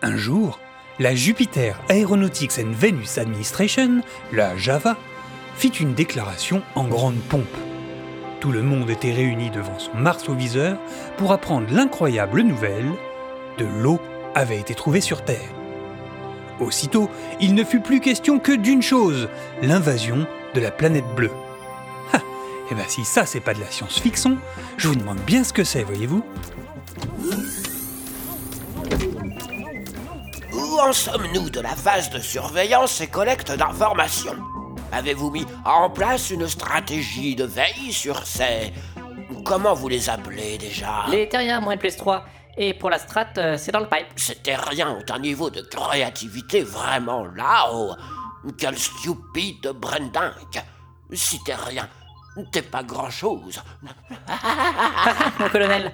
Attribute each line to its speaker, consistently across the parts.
Speaker 1: Un jour, la Jupiter Aeronautics and Venus Administration, la JAVA, fit une déclaration en grande pompe. Tout le monde était réuni devant son Mars-au-viseur pour apprendre l'incroyable nouvelle de l'eau avait été trouvée sur Terre. Aussitôt, il ne fut plus question que d'une chose, l'invasion de la planète bleue. Ah, et bien si ça c'est pas de la science-fiction, je vous demande bien ce que c'est, voyez-vous
Speaker 2: Où en sommes-nous de la phase de surveillance et collecte d'informations Avez-vous mis en place une stratégie de veille sur ces... Comment vous les appelez déjà
Speaker 3: Les terriens moins plus 3. Et pour la strat, euh, c'est dans le pipe.
Speaker 2: Ces terriens ont un niveau de créativité vraiment là-haut. Quel stupide brandingue Si t'es rien, t'es pas grand-chose.
Speaker 3: Mon colonel.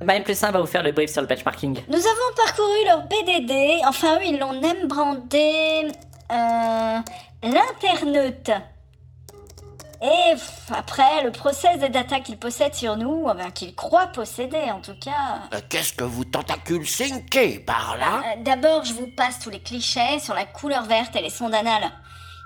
Speaker 3: Bah, M plus 1 va vous faire le brief sur le benchmarking.
Speaker 4: Nous avons parcouru leur BDD, enfin eux ils l'ont même brandé... Euh, L'interneute. Et pff, après, le process des data qu'ils possèdent sur nous, enfin qu'ils croient posséder en tout cas...
Speaker 2: Euh, Qu'est-ce que vous tentacules sinké par là?
Speaker 4: Euh, D'abord, je vous passe tous les clichés sur la couleur verte et les sondes anales.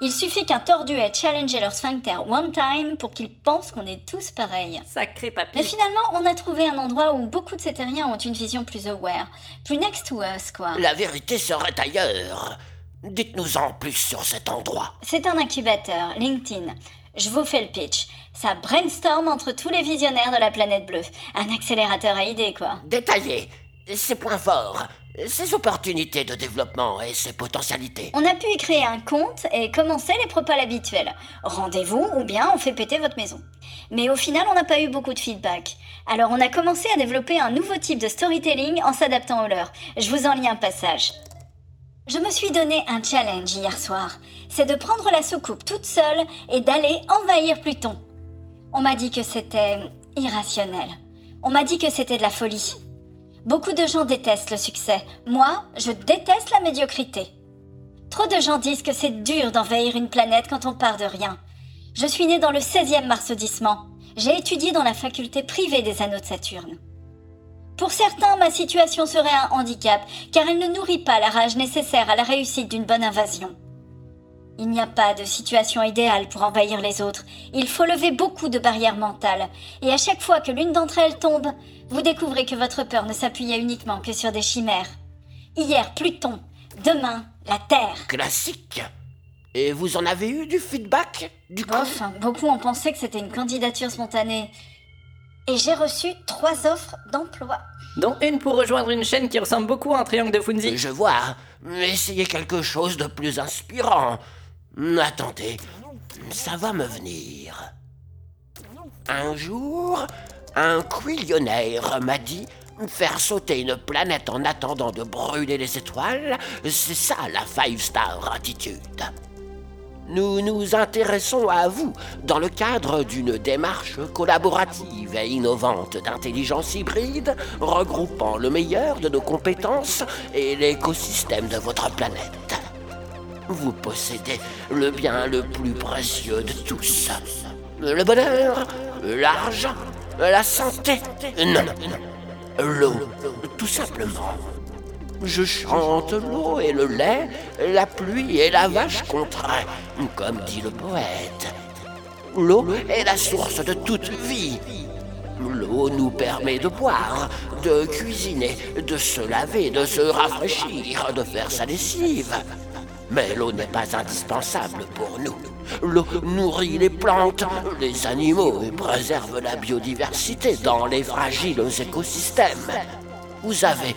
Speaker 4: Il suffit qu'un tordu ait challengé leur sphincter one time pour qu'ils pensent qu'on est tous pareils.
Speaker 3: Sacré
Speaker 4: Mais
Speaker 3: papy.
Speaker 4: finalement, on a trouvé un endroit où beaucoup de ces terriens ont une vision plus aware, plus next to us, quoi.
Speaker 2: La vérité serait ailleurs. Dites-nous en plus sur cet endroit.
Speaker 4: C'est un incubateur, LinkedIn. Je vous fais le pitch. Ça brainstorm entre tous les visionnaires de la planète bleue. Un accélérateur à idées, quoi.
Speaker 2: Détaillez ses points forts, ses opportunités de développement et ses potentialités.
Speaker 4: On a pu y créer un compte et commencer les propals habituels. Rendez-vous ou bien on fait péter votre maison. Mais au final, on n'a pas eu beaucoup de feedback. Alors on a commencé à développer un nouveau type de storytelling en s'adaptant au leur. Je vous en lis un passage. Je me suis donné un challenge hier soir. C'est de prendre la soucoupe toute seule et d'aller envahir Pluton. On m'a dit que c'était irrationnel. On m'a dit que c'était de la folie. Beaucoup de gens détestent le succès. Moi, je déteste la médiocrité. Trop de gens disent que c'est dur d'envahir une planète quand on part de rien. Je suis né dans le 16e marsaudissement. J'ai étudié dans la faculté privée des anneaux de Saturne. Pour certains, ma situation serait un handicap, car elle ne nourrit pas la rage nécessaire à la réussite d'une bonne invasion. Il n'y a pas de situation idéale pour envahir les autres. Il faut lever beaucoup de barrières mentales. Et à chaque fois que l'une d'entre elles tombe, vous découvrez que votre peur ne s'appuyait uniquement que sur des chimères. Hier, Pluton. Demain, la Terre.
Speaker 2: Classique. Et vous en avez eu du feedback Du coup?
Speaker 4: Enfin, beaucoup ont pensé que c'était une candidature spontanée. Et j'ai reçu trois offres d'emploi.
Speaker 3: Dont une pour rejoindre une chaîne qui ressemble beaucoup à un triangle de Funzi.
Speaker 2: Je vois. Essayez quelque chose de plus inspirant. Attendez, ça va me venir. Un jour, un quillionnaire m'a dit faire sauter une planète en attendant de brûler les étoiles, c'est ça la five star attitude. Nous nous intéressons à vous dans le cadre d'une démarche collaborative et innovante d'intelligence hybride regroupant le meilleur de nos compétences et l'écosystème de votre planète. Vous possédez le bien le plus précieux de tous. Le bonheur, l'argent, la santé. Non, non, l'eau, tout simplement. Je chante l'eau et le lait, la pluie et la vache contraire, comme dit le poète. L'eau est la source de toute vie. L'eau nous permet de boire, de cuisiner, de se laver, de se rafraîchir, de faire sa lessive. Mais l'eau n'est pas indispensable pour nous. L'eau nourrit les plantes, les animaux et préserve la biodiversité dans les fragiles écosystèmes. Vous avez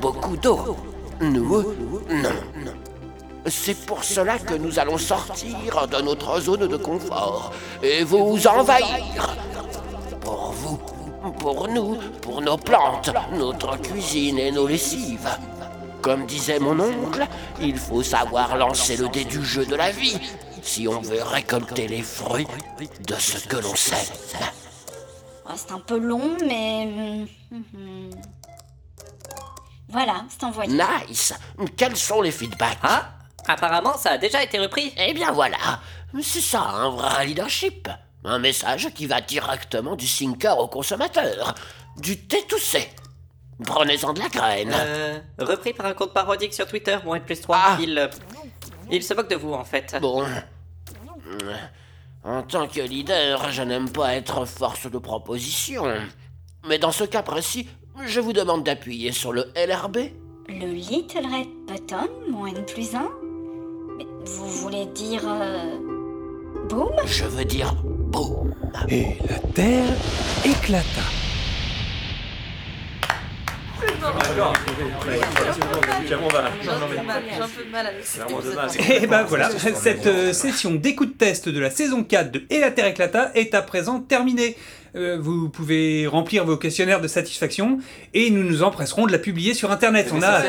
Speaker 2: beaucoup d'eau. Nous, non. C'est pour cela que nous allons sortir de notre zone de confort et vous envahir. Pour vous, pour nous, pour nos plantes, notre cuisine et nos lessives. Comme disait mon oncle, il faut savoir lancer le dé du jeu de la vie si on veut récolter les fruits de ce que l'on sait.
Speaker 4: Ouais, c'est un peu long, mais. hum. Voilà, c'est envoyé.
Speaker 2: Nice Quels sont les feedbacks?
Speaker 3: Ah Apparemment, ça a déjà été repris.
Speaker 2: Eh bien voilà, c'est ça un vrai leadership. Un message qui va directement du thinker au consommateur, du T2C. Prenez-en de la graine.
Speaker 3: Euh, repris par un compte parodique sur Twitter, moins plus 3.
Speaker 2: Ah.
Speaker 3: Il, euh, il se moque de vous en fait.
Speaker 2: Bon. En tant que leader, je n'aime pas être force de proposition. Mais dans ce cas précis, je vous demande d'appuyer sur le LRB.
Speaker 4: Le Little Red Button, moins N plus 1 Mais vous voulez dire... euh, Boum?
Speaker 2: Je veux dire boum.
Speaker 1: Et la terre éclata. Et ben voilà, cette euh, session d'écoute test de la saison 4 de Et la Terre éclata est à présent terminée. Euh, vous pouvez remplir vos questionnaires de satisfaction et nous nous empresserons de la publier sur internet. On a.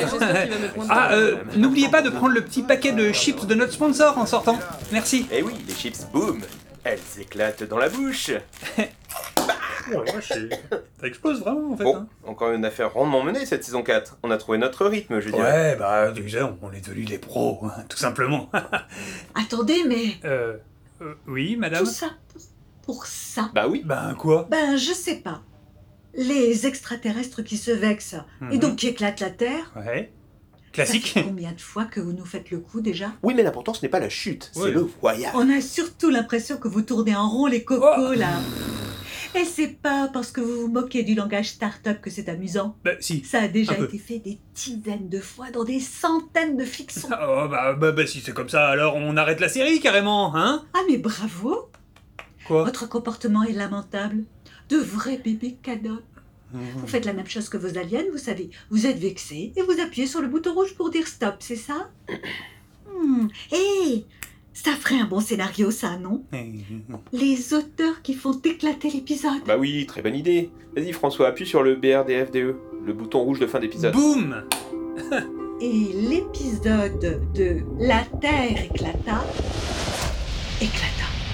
Speaker 1: Ah, euh, n'oubliez pas de prendre le petit paquet de chips de notre sponsor en sortant. Merci.
Speaker 5: Eh oui, les chips, boum Elles éclatent dans la bouche
Speaker 1: Ça explose vraiment en fait.
Speaker 5: Bon, encore une affaire rondement menée cette saison 4. On a trouvé notre rythme, je dirais.
Speaker 1: Ouais, bah, déjà, on est devenus des pros, hein, tout simplement.
Speaker 6: Attendez, mais
Speaker 1: euh, euh, oui, madame
Speaker 6: tout ça pour, ça
Speaker 5: Bah oui.
Speaker 1: Ben quoi?
Speaker 6: Ben, je sais pas. Les extraterrestres qui se vexent et
Speaker 1: Mhm.
Speaker 6: donc qui éclatent la Terre.
Speaker 1: Ouais.
Speaker 6: Ça
Speaker 1: Classique.
Speaker 6: fait combien de fois que vous nous faites le coup déjà?
Speaker 5: Oui, mais l'important ce n'est pas la chute, c'est le voyage.
Speaker 6: On a surtout l'impression que vous tournez en rond les cocos
Speaker 1: Oh.
Speaker 6: là. Et c'est pas parce que vous vous moquez du langage start-up que c'est amusant.
Speaker 1: Bah, si.
Speaker 6: Ça a déjà
Speaker 1: peu.
Speaker 6: été fait des dizaines de fois dans des centaines de fictions.
Speaker 1: Oh, bah, bah, bah, si c'est comme ça, alors on arrête la série carrément, hein?
Speaker 6: Ah mais bravo
Speaker 1: Quoi?
Speaker 6: Votre comportement est lamentable. De vrais bébés cadeaux. Vous faites la même chose que vos aliens, vous savez. Vous êtes vexé et vous appuyez sur le bouton rouge pour dire stop, c'est ça? Hé Ça ferait un bon scénario, ça, non Les auteurs qui font éclater l'épisode.
Speaker 5: Bah oui, très bonne idée. Vas-y François, appuie sur le BRDFDE, le bouton rouge de fin d'épisode.
Speaker 1: Boum
Speaker 6: Et l'épisode de La Terre éclata éclata.